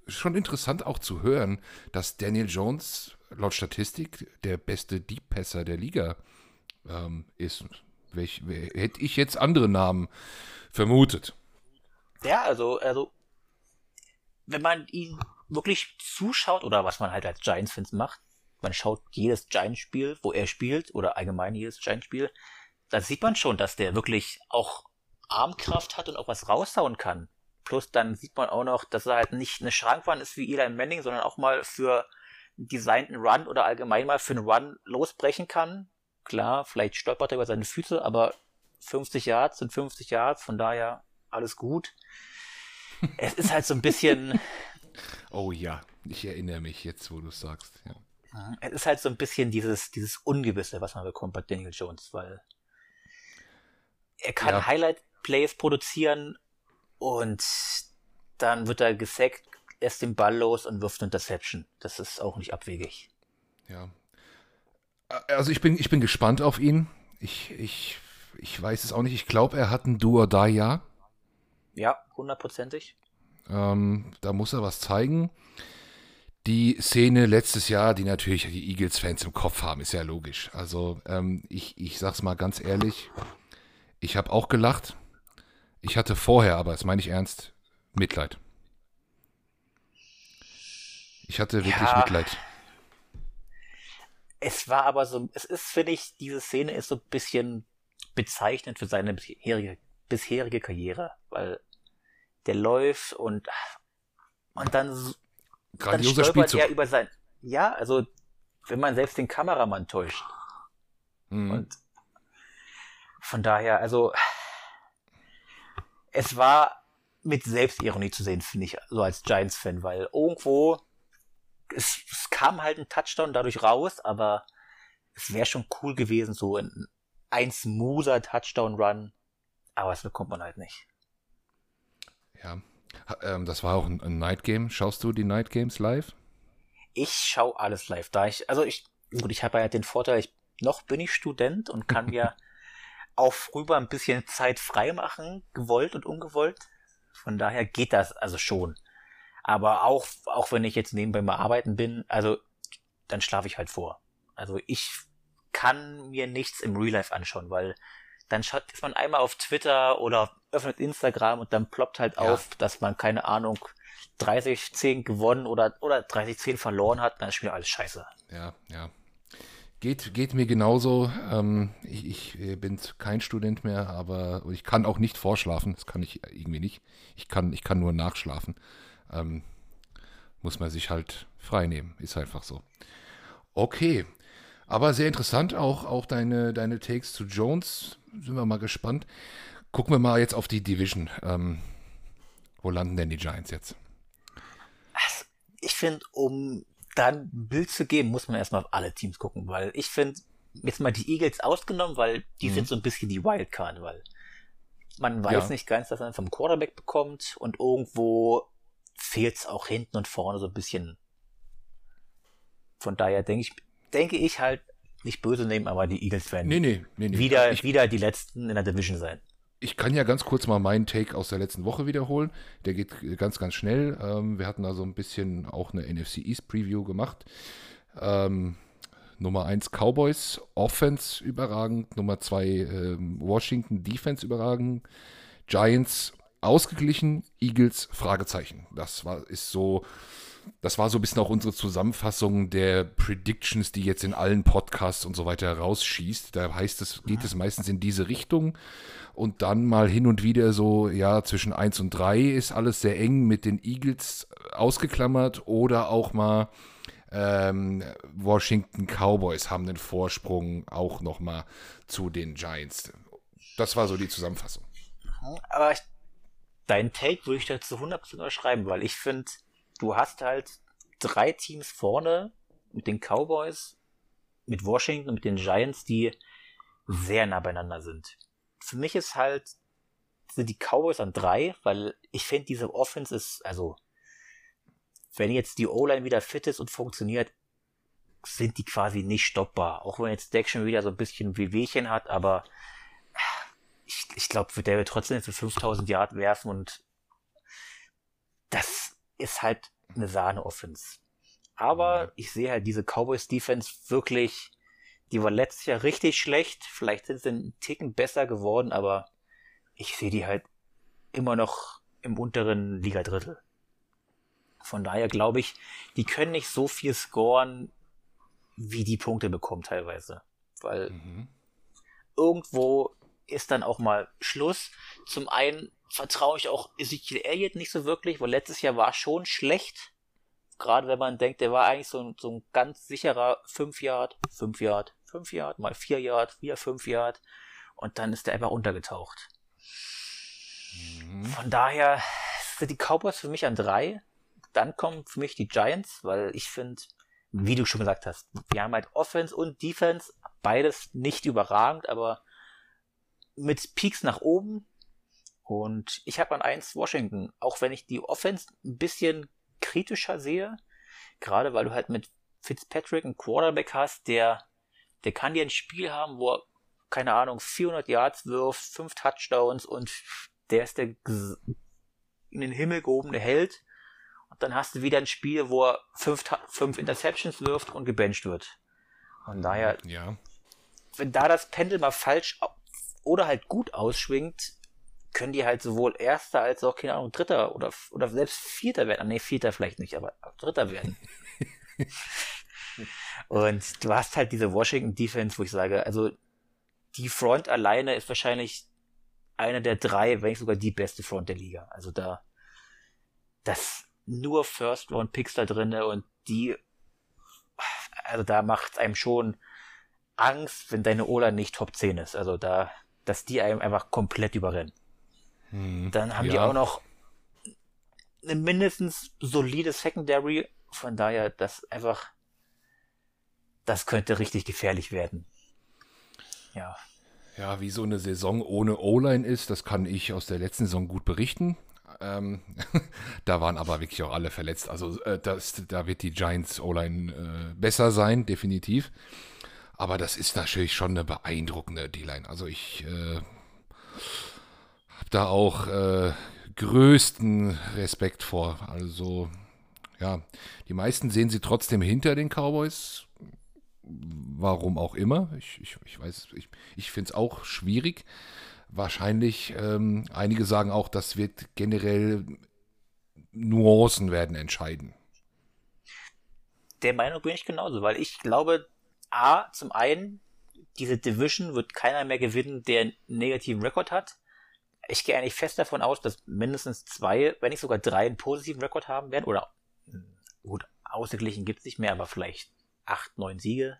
schon interessant auch zu hören, dass Daniel Jones laut Statistik der beste Deep Passer der Liga ähm, ist. Welch, hätte ich jetzt andere Namen vermutet? Ja, also, also wenn man ihn wirklich zuschaut oder was man halt als Giants-Fans macht, man schaut jedes Giants-Spiel, wo er spielt oder allgemein jedes Giants-Spiel, da sieht man schon, dass der wirklich auch Armkraft hat und auch was raushauen kann. Plus dann sieht man auch noch, dass er halt nicht eine Schrankwand ist wie Eli Manning, sondern auch mal für einen designten Run oder allgemein mal für einen Run losbrechen kann. Klar, vielleicht stolpert er über seine Füße, aber 50 Yards sind 50 Yards, von daher alles gut. Es ist halt so ein bisschen, Oh ja, ich erinnere mich jetzt, wo du sagst. Ja. Mhm. Es ist halt so ein bisschen dieses, dieses Ungewisse, was man bekommt bei Daniel Jones, weil er kann ja. Highlight-Plays produzieren und dann wird er gesackt, lässt den Ball los und wirft eine Interception. Das ist auch nicht abwegig. Ja. Also ich bin, ich bin gespannt auf ihn. Ich, ich, ich weiß es auch nicht. Ich glaube, er hat ein Do-or-Die-Jahr. Ja, hundertprozentig. Ähm, da muss er was zeigen. Die Szene letztes Jahr, die natürlich die Eagles-Fans im Kopf haben, ist ja logisch. Also ähm, ich, ich sag's mal ganz ehrlich, ich habe auch gelacht. Ich hatte vorher, aber das meine ich ernst, Mitleid. Ich hatte wirklich ja, Mitleid. Es war aber so, es ist, finde ich, diese Szene ist so ein bisschen bezeichnend für seine bisherige, bisherige Karriere, weil der läuft und, und dann, dann stolpert Spielzug. er über sein, ja, also, wenn man selbst den Kameramann täuscht. Mhm. Und von daher, also, es war mit Selbstironie zu sehen, finde ich, so als Giants-Fan, weil irgendwo, es, es, kam halt ein Touchdown dadurch raus, aber es wäre schon cool gewesen, so ein, ein smoother Touchdown-Run, aber das bekommt man halt nicht. Ja, ähm, das war auch ein, ein Night Game. Schaust du die Night Games live? Ich schaue alles live, da ich, also ich, gut, ich habe ja den Vorteil, ich, noch bin ich Student und kann mir auch früher ein bisschen Zeit frei machen, gewollt und ungewollt. Von daher geht das also schon. Aber auch, auch wenn ich jetzt nebenbei mal arbeiten bin, also dann schlafe ich halt vor. Also ich kann mir nichts im Real Life anschauen, weil dann schaut, ist man einmal auf Twitter oder öffnet Instagram und dann ploppt halt ja. auf, dass man, keine Ahnung, 30-10 gewonnen oder, oder 30-10 verloren hat, dann ist mir alles scheiße. Ja, ja. Geht, geht mir genauso. Ähm, ich, ich, bin kein Student mehr, aber ich kann auch nicht vorschlafen. Das kann ich irgendwie nicht. Ich kann, ich kann nur nachschlafen. Ähm, muss man sich halt frei nehmen. Ist einfach so. Okay. Aber sehr interessant auch, auch deine, deine Takes zu Jones. Sind wir mal gespannt. Gucken wir mal jetzt auf die Division. Ähm, wo landen denn die Giants jetzt? Also, ich finde, um dann ein Bild zu geben, muss man erstmal auf alle Teams gucken, weil ich finde, jetzt mal die Eagles ausgenommen, weil die mhm. sind so ein bisschen die Wildcard, weil man weiß ja. nicht ganz, was man vom Quarterback bekommt und irgendwo fehlt es auch hinten und vorne so ein bisschen. Von daher denke ich, denke ich halt, nicht böse nehmen, aber die Eagles werden nee, nee, nee, wieder, ich, wieder die letzten in der Division sein. Ich kann ja ganz kurz mal meinen Take aus der letzten Woche wiederholen. Der geht ganz, ganz schnell. Ähm, wir hatten da so ein bisschen auch eine NFC East Preview gemacht. Ähm, Nummer 1 Cowboys, Offense überragend. Nummer 2 ähm, Washington, Defense überragend. Giants ausgeglichen, Eagles Fragezeichen. Das war, ist so das war so ein bisschen auch unsere Zusammenfassung der Predictions, die jetzt in allen Podcasts und so weiter rausschießt. Da heißt es, geht es meistens in diese Richtung. Und dann mal hin und wieder so, ja, zwischen 1 und 3 ist alles sehr eng mit den Eagles ausgeklammert oder auch mal ähm, Washington Cowboys haben den Vorsprung auch nochmal zu den Giants. Das war so die Zusammenfassung. Aber ich, dein Take würde ich dazu 100% unterschreiben, weil ich finde, du hast halt drei Teams vorne mit den Cowboys, mit Washington und mit den Giants, die sehr nah beieinander sind. Für mich ist halt, sind die Cowboys an drei, weil ich finde, diese Offense ist, also, wenn jetzt die O-Line wieder fit ist und funktioniert, sind die quasi nicht stoppbar. Auch wenn jetzt Deck schon wieder so ein bisschen Wehwehchen hat, aber ich, ich glaube, der wird trotzdem für 5000 Yard werfen und das ist halt eine Sahne-Offense. Aber ich sehe halt diese Cowboys-Defense wirklich, die war letztes Jahr richtig schlecht. Vielleicht sind sie einen Ticken besser geworden, aber ich sehe die halt immer noch im unteren Liga-Drittel. Von daher glaube ich, die können nicht so viel scoren, wie die Punkte bekommen teilweise. Weil mhm. irgendwo ist dann auch mal Schluss. Zum einen vertraue ich auch Ezekiel Elliott nicht so wirklich, weil letztes Jahr war schon schlecht. Gerade wenn man denkt, der war eigentlich so ein, so ein ganz sicherer 5 Yard, 5 Yard, 5 Yard, mal 4 Yard, wieder 5 Yard. Und dann ist der einfach untergetaucht. Mhm. Von daher sind die Cowboys für mich an drei. Dann kommen für mich die Giants, weil ich finde, wie du schon gesagt hast, wir haben halt Offense und Defense, beides nicht überragend, aber mit Peaks nach oben. Und ich habe an eins Washington, auch wenn ich die Offense ein bisschen kritischer sehe, gerade weil du halt mit Fitzpatrick einen Quarterback hast, der, der kann dir ein Spiel haben, wo er, keine Ahnung, 400 Yards wirft, 5 Touchdowns und der ist der in den Himmel gehobene Held. Und dann hast du wieder ein Spiel, wo er 5 fünf Interceptions wirft und gebencht wird. Von daher, ja. wenn da das Pendel mal falsch oder halt gut ausschwingt, können die halt sowohl Erster als auch, keine Ahnung, Dritter oder, oder selbst Vierter werden. Nee, Vierter vielleicht nicht, aber Dritter werden. Und du hast halt diese Washington Defense, wo ich sage, also die Front alleine ist wahrscheinlich eine der drei, wenn nicht sogar die beste Front der Liga. Also da, das nur First Round Picks da drinne und die, also da macht es einem schon Angst, wenn deine Ola nicht Top 10 ist. Also da, dass die einem einfach komplett überrennen. Hm, Dann haben ja. die auch noch eine mindestens solide Secondary. Von daher, das einfach, das könnte richtig gefährlich werden. Ja. Ja, wie so eine Saison ohne O-Line ist, das kann ich aus der letzten Saison gut berichten. Ähm, da waren aber wirklich auch alle verletzt. Also äh, das, da wird die Giants O-Line äh, besser sein, definitiv. Aber das ist natürlich schon eine beeindruckende D-Line. Also ich äh, habe da auch äh, größten Respekt vor. Also ja, die meisten sehen sie trotzdem hinter den Cowboys. Warum auch immer. Ich, ich, ich weiß, ich, ich finde es auch schwierig. Wahrscheinlich, ähm, einige sagen auch, das wird generell Nuancen werden entscheiden. Der Meinung bin ich genauso, weil ich glaube, A, zum einen, diese Division wird keiner mehr gewinnen, der einen negativen Rekord hat. Ich gehe eigentlich fest davon aus, dass mindestens zwei, wenn nicht sogar drei einen positiven Rekord haben werden. Oder hm, gut, ausgeglichen gibt es nicht mehr, aber vielleicht acht, neun Siege.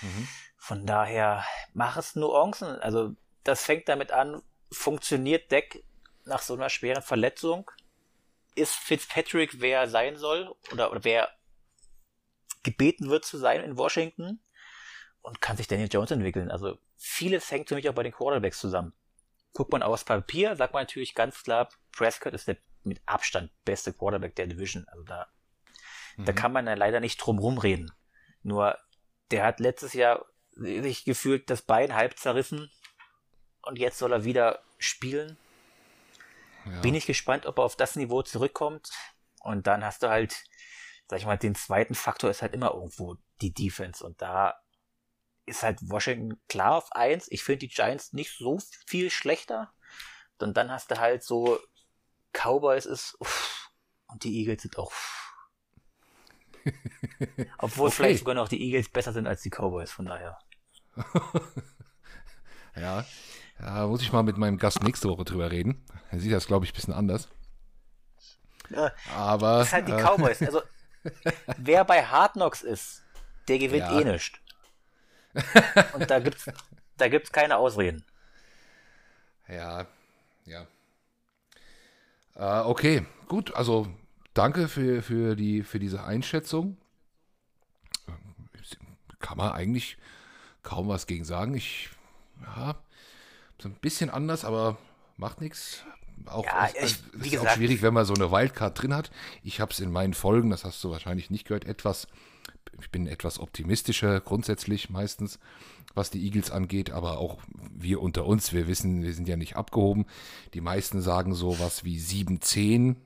Mhm. Von daher mach es Nuancen. Also das fängt damit an, funktioniert Deck nach so einer schweren Verletzung? Ist Fitzpatrick, wer er sein soll? Oder, oder wer gebeten wird zu sein in Washington? und kann sich Daniel Jones entwickeln. Also vieles hängt für mich auch bei den Quarterbacks zusammen. Guckt man aufs Papier, sagt man natürlich ganz klar, Prescott ist der mit Abstand beste Quarterback der Division. Also da, mhm. da kann man ja leider nicht drum rumreden. Nur, der hat letztes Jahr sich gefühlt das Bein halb zerrissen und jetzt soll er wieder spielen. Ja. Bin ich gespannt, ob er auf das Niveau zurückkommt. Und dann hast du halt, sag ich mal, den zweiten Faktor ist halt immer irgendwo die Defense. Und da ist halt Washington klar auf eins. Ich finde die Giants nicht so viel schlechter. Und dann hast du halt so Cowboys ist uff, und die Eagles sind auch. Obwohl okay. vielleicht sogar noch die Eagles besser sind als die Cowboys, von daher. ja. ja, muss ich mal mit meinem Gast nächste Woche drüber reden. Er sieht das, glaube ich, ein bisschen anders. Ja, Aber. Das ist halt die äh, Cowboys. Also, wer bei Hard Knocks ist, der gewinnt ja. eh nichts. Und da gibt's, da gibt's keine Ausreden. Ja, ja. Äh, okay, gut. Also danke für, für, die, für diese Einschätzung. Kann man eigentlich kaum was gegen sagen. Ich, ja, so ein bisschen anders, aber macht nichts. Auch, ja, ich, es, ist gesagt, auch schwierig, wenn man so eine Wildcard drin hat. Ich habe es in meinen Folgen, das hast du wahrscheinlich nicht gehört, etwas ich bin etwas optimistischer grundsätzlich meistens, was die Eagles angeht, aber auch wir unter uns, wir wissen, wir sind ja nicht abgehoben. Die meisten sagen so was wie 7-10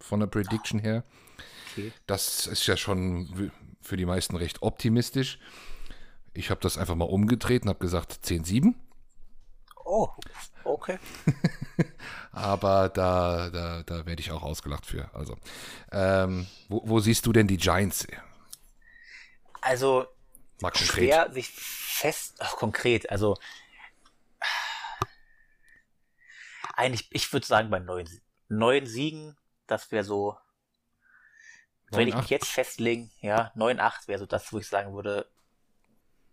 von der Prediction her. Okay. Das ist ja schon für die meisten recht optimistisch. Ich habe das einfach mal umgedreht und habe gesagt 10-7. Oh, okay. Aber da, da, da werde ich auch ausgelacht für. Also, ähm, wo, wo, siehst du denn die Giants? Also Mal schwer sich fest, ach, konkret, also eigentlich, ich würde sagen bei neun, neun Siegen, das wäre so, 9, wenn ich mich jetzt festlegen, ja, 9-8 wäre so das, wo ich sagen würde,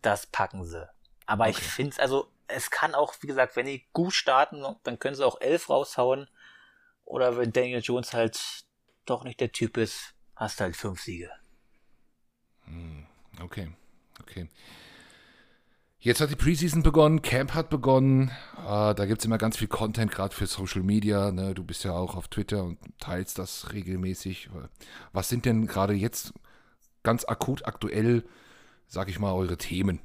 das packen sie. Aber okay. ich finde es, also, es kann auch, wie gesagt, wenn die gut starten, dann können sie auch 11 raushauen. Oder wenn Daniel Jones halt doch nicht der Typ ist, hast du halt fünf Siege. Hm, okay, okay. Jetzt hat die Preseason begonnen, Camp hat begonnen. Äh, da gibt es immer ganz viel Content, gerade für Social Media. Ne? Du bist ja auch auf Twitter und teilst das regelmäßig. Was sind denn gerade jetzt ganz akut, aktuell, sag ich mal, eure Themen?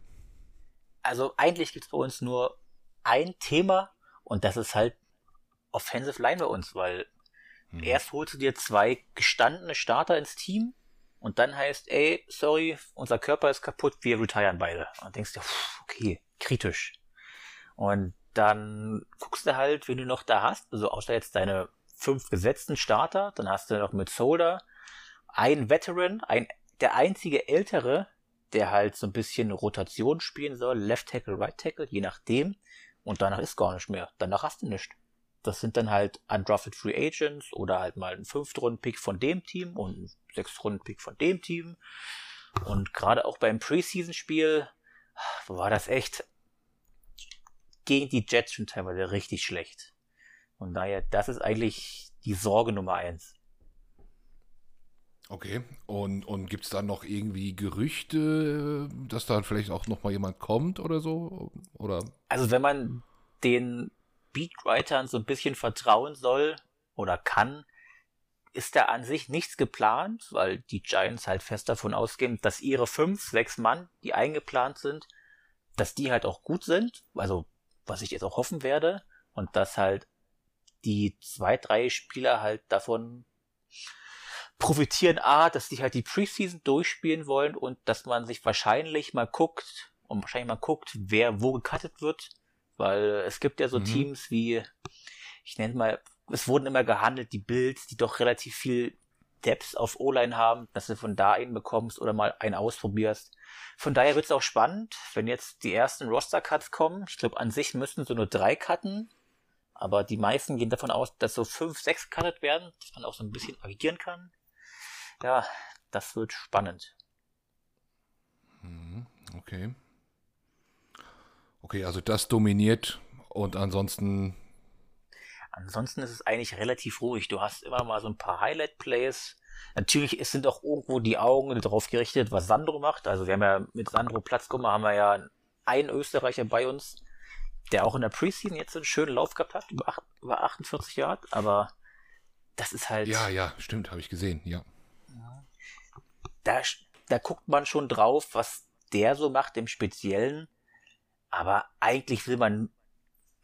Also eigentlich gibt es bei uns nur ein Thema und das ist halt Offensive Line bei uns, weil hm. erst holst du dir zwei gestandene Starter ins Team und dann heißt, ey, sorry, unser Körper ist kaputt, wir retiren beide. Und denkst dir, okay, kritisch. Und dann guckst du halt, wenn du noch da hast, also außer jetzt deine fünf gesetzten Starter, dann hast du noch mit Solder ein Veteran, ein, der einzige ältere, der halt so ein bisschen Rotation spielen soll, Left Tackle, Right Tackle, je nachdem. Und danach ist gar nicht mehr. Danach hast du nichts. Das sind dann halt undrafted Free Agents oder halt mal ein Fünftrunden-Pick von dem Team und ein Sechstrunden-Pick von dem Team. Und gerade auch beim Preseason-Spiel war das echt gegen die Jets schon teilweise richtig schlecht. Und daher, das ist eigentlich die Sorge Nummer eins. Okay, und, und gibt es da noch irgendwie Gerüchte, dass da vielleicht auch noch mal jemand kommt oder so? Oder? Also wenn man den Beatwritern so ein bisschen vertrauen soll oder kann, ist da an sich nichts geplant, weil die Giants halt fest davon ausgehen, dass ihre fünf, sechs Mann, die eingeplant sind, dass die halt auch gut sind, also was ich jetzt auch hoffen werde, und dass halt die zwei, drei Spieler halt davon profitieren, a, dass die halt die Preseason durchspielen wollen und dass man sich wahrscheinlich mal guckt und wahrscheinlich mal guckt, wer wo gecuttet wird weil es gibt ja so mhm. Teams wie, ich nenne mal, es wurden immer gehandelt, die Bills, die doch relativ viel Depth auf O-Line haben, dass du von da einen bekommst oder mal einen ausprobierst. Von daher wird es auch spannend, wenn jetzt die ersten Roster-Cuts kommen. Ich glaube, an sich müssten so nur drei cutten, aber die meisten gehen davon aus, dass so fünf, sechs cuttet werden, dass man auch so ein bisschen agieren kann. Ja, das wird spannend. Mhm, okay. Okay, also das dominiert und ansonsten. Ansonsten ist es eigentlich relativ ruhig. Du hast immer mal so ein paar Highlight-Plays. Natürlich sind auch irgendwo die Augen darauf gerichtet, was Sandro macht. Also wir haben ja mit Sandro Platzkummer haben wir ja einen Österreicher bei uns, der auch in der Preseason jetzt einen schönen Lauf gehabt hat, über, über 48 Jahre. Aber das ist halt. Ja, ja, stimmt, habe ich gesehen, ja. Da, da guckt man schon drauf, was der so macht im Speziellen. Aber eigentlich will man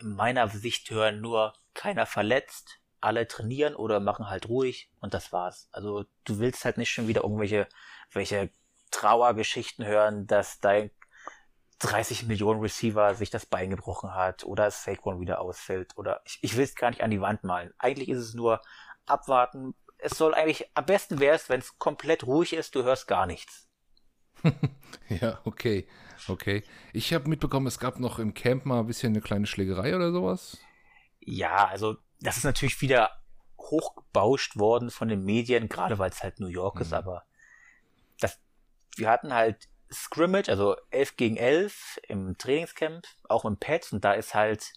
in meiner Sicht hören nur keiner verletzt, alle trainieren oder machen halt ruhig und das war's. Also du willst halt nicht schon wieder irgendwelche welche Trauergeschichten hören, dass dein 30 Millionen Receiver sich das Bein gebrochen hat oder Saquon wieder ausfällt oder ich, ich will es gar nicht an die Wand malen. Eigentlich ist es nur abwarten. Es soll eigentlich, am besten wäre es, wenn es komplett ruhig ist, du hörst gar nichts. ja, okay. Okay. Ich habe mitbekommen, es gab noch im Camp mal ein bisschen eine kleine Schlägerei oder sowas. Ja, also das ist natürlich wieder hochgebauscht worden von den Medien, gerade weil es halt New York mhm. ist, aber das, wir hatten halt Scrimmage, also 11 gegen 11 im Trainingscamp, auch im Pads und da ist halt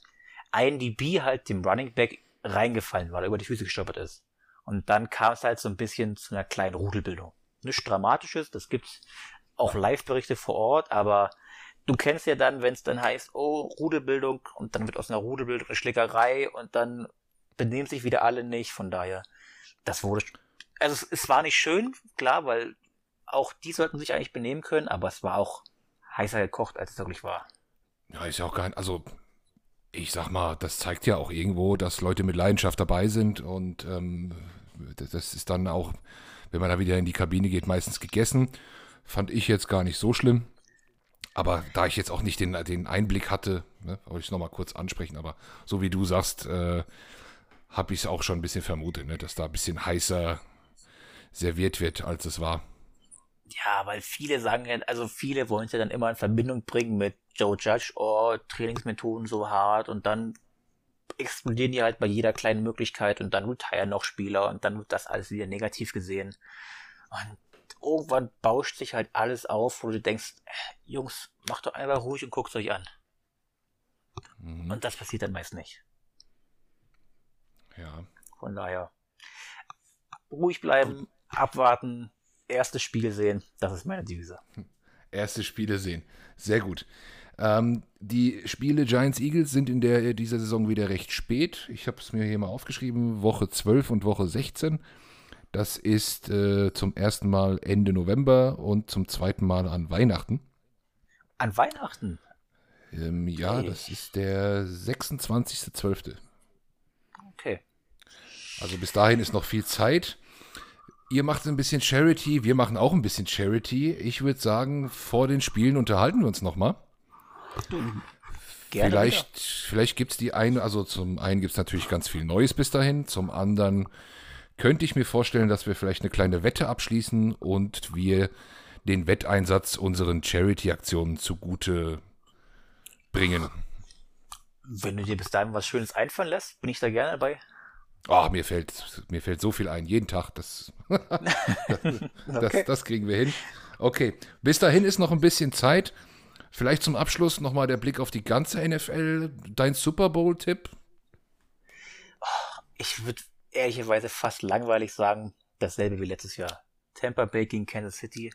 ein DB halt dem Running Back reingefallen, weil er über die Füße gestolpert ist. Und dann kam es halt so ein bisschen zu einer kleinen Rudelbildung. Nichts Dramatisches, das gibt's auch Live-Berichte vor Ort, aber du kennst ja dann, wenn es dann heißt, oh, Rudelbildung und dann wird aus einer Rudelbildung eine Schlägerei und dann benehmen sich wieder alle nicht, von daher, das wurde, also es, es war nicht schön, klar, weil auch die sollten sich eigentlich benehmen können, aber es war auch heißer gekocht, als es wirklich war. Ja, ist ja auch kein, also ich sag mal, das zeigt ja auch irgendwo, dass Leute mit Leidenschaft dabei sind und ähm, das ist dann auch, wenn man da wieder in die Kabine geht, meistens gegessen. Fand ich jetzt gar nicht so schlimm. Aber da ich jetzt auch nicht den, den Einblick hatte, ne, wollte ich es nochmal kurz ansprechen. Aber so wie du sagst, äh, habe ich es auch schon ein bisschen vermutet, ne, dass da ein bisschen heißer serviert wird, als es war. Ja, weil viele sagen also viele wollen es ja dann immer in Verbindung bringen mit Joe Judge, oh, Trainingsmethoden so hart und dann explodieren die halt bei jeder kleinen Möglichkeit und dann retire noch Spieler und dann wird das alles wieder negativ gesehen. Und irgendwann bauscht sich halt alles auf, wo du denkst, äh, Jungs, macht doch einfach ruhig und guckt euch an. Mhm. Und das passiert dann meist nicht. Ja. Von daher, ruhig bleiben, abwarten, erste Spiele sehen. Das ist meine Devise. Erste Spiele sehen. Sehr gut. Ähm, die Spiele Giants Eagles sind in der, dieser Saison wieder recht spät. Ich habe es mir hier mal aufgeschrieben, Woche 12 und Woche 16. Das ist äh, zum ersten Mal Ende November und zum zweiten Mal an Weihnachten. An Weihnachten? Ähm, ja, hey. das ist der 26.12. Okay. Also bis dahin ist noch viel Zeit. Ihr macht ein bisschen Charity, wir machen auch ein bisschen Charity. Ich würde sagen, vor den Spielen unterhalten wir uns nochmal. Gerne vielleicht vielleicht gibt es die eine, also zum einen gibt es natürlich ganz viel Neues bis dahin, zum anderen könnte ich mir vorstellen, dass wir vielleicht eine kleine Wette abschließen und wir den Wetteinsatz unseren Charity-Aktionen zugute bringen. Wenn du dir bis dahin was Schönes einfallen lässt, bin ich da gerne dabei. Oh, mir fällt, mir fällt so viel ein, jeden Tag. Das, das, okay. das, kriegen wir hin. Okay, bis dahin ist noch ein bisschen Zeit. Vielleicht zum Abschluss nochmal der Blick auf die ganze NFL. Dein Super Bowl-Tipp? Ich würde ehrlicherweise fast langweilig sagen, dasselbe wie letztes Jahr. Tampa Bay gegen Kansas City.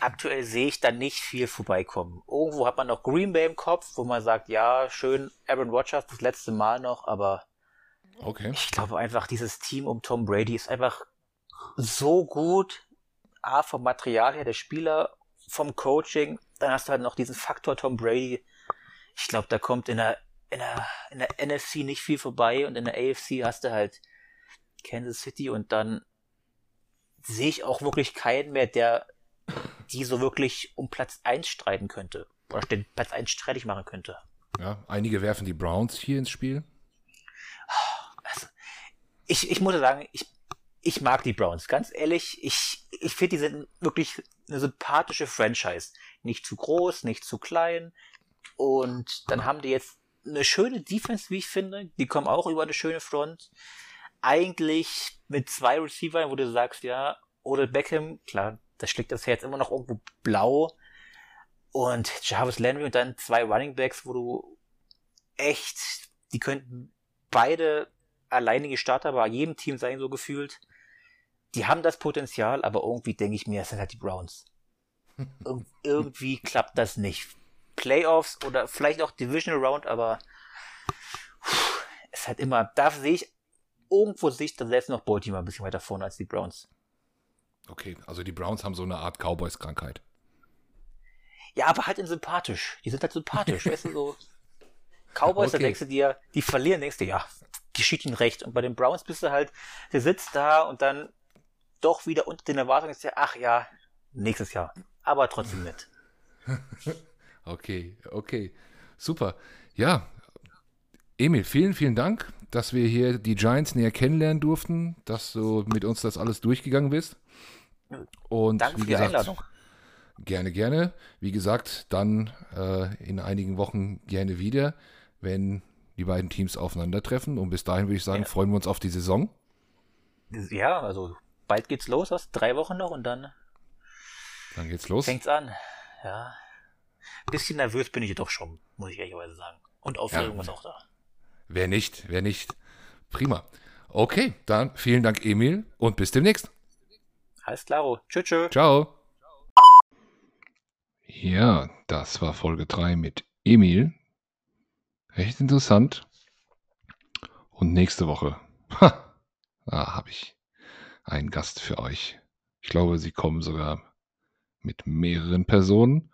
Aktuell sehe ich da nicht viel vorbeikommen. Irgendwo hat man noch Green Bay im Kopf, wo man sagt, ja, schön, Aaron Rodgers das letzte Mal noch, aber okay. ich glaube einfach, dieses Team um Tom Brady ist einfach so gut. A, vom Material her der Spieler, vom Coaching, dann hast du halt noch diesen Faktor Tom Brady. Ich glaube, da kommt in der, in der, in der NFC nicht viel vorbei und in der AFC hast du halt Kansas City und dann sehe ich auch wirklich keinen mehr, der die so wirklich um Platz 1 streiten könnte. Oder den Platz 1 streitig machen könnte. Ja, einige werfen die Browns hier ins Spiel. Also, ich, ich muss sagen, ich, ich mag die Browns. Ganz ehrlich, ich, ich finde, die sind wirklich eine sympathische Franchise. Nicht zu groß, nicht zu klein. Und dann haben die jetzt eine schöne Defense, wie ich finde. Die kommen auch über eine schöne Front. Eigentlich mit zwei Receivern, wo du sagst, ja, Odell Beckham, klar, da schlägt das Herz immer noch irgendwo blau. Und Jarvis Landry und dann zwei Running Backs, wo du echt, die könnten beide alleinige Starter bei jedem Team sein, so gefühlt. Die haben das Potenzial, aber irgendwie denke ich mir, es sind halt die Browns. Ir irgendwie klappt das nicht. Playoffs oder vielleicht auch Divisional Round, aber es hat immer, da sehe ich, irgendwo sehe ich dann selbst noch Baltimore ein bisschen weiter vorne als die Browns. Okay, also die Browns haben so eine Art Cowboys-Krankheit. Ja, aber halt in sympathisch. Die sind halt sympathisch, weißt du, so. Cowboys, okay. da denkst du dir, die verlieren, denkst du, ja, geschieht ihnen recht. Und bei den Browns bist du halt, der sitzt da und dann doch wieder unter den Erwartungen ist ja, ach ja, nächstes Jahr. Aber trotzdem mit. okay, okay. Super. Ja, Emil, vielen, vielen Dank, dass wir hier die Giants näher kennenlernen durften, dass du mit uns das alles durchgegangen bist. Und Danke wie für die gesagt, Einladung. Gerne, gerne. Wie gesagt, dann äh, in einigen Wochen gerne wieder, wenn die beiden Teams aufeinandertreffen. Und bis dahin würde ich sagen, ja. freuen wir uns auf die Saison. Ja, also bald geht's los, was? Drei Wochen noch und dann. Dann geht's los. Fängt's an. Ja. Bisschen nervös bin ich doch schon, muss ich ehrlicherweise sagen. Und Aufregung ja. ist auch da. Wer nicht, wer nicht. Prima. Okay, dann vielen Dank, Emil, und bis demnächst. Alles klaro. Tschüss. tschüss. Ciao. Ja, das war Folge 3 mit Emil. Recht interessant. Und nächste Woche, ha, da habe ich einen Gast für euch. Ich glaube, sie kommen sogar mit mehreren Personen.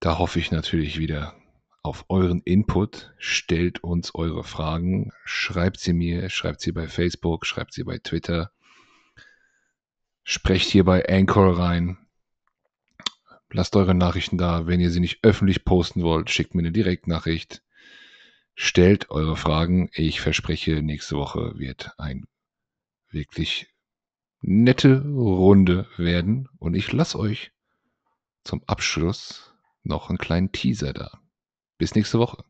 Da hoffe ich natürlich wieder auf euren Input. Stellt uns eure Fragen. Schreibt sie mir, schreibt sie bei Facebook, schreibt sie bei Twitter. Sprecht hier bei Anchor rein. Lasst eure Nachrichten da. Wenn ihr sie nicht öffentlich posten wollt, schickt mir eine Direktnachricht. Stellt eure Fragen. Ich verspreche, nächste Woche wird ein wirklich nette Runde werden. Und ich lasse euch zum Abschluss noch einen kleinen Teaser da. Bis nächste Woche.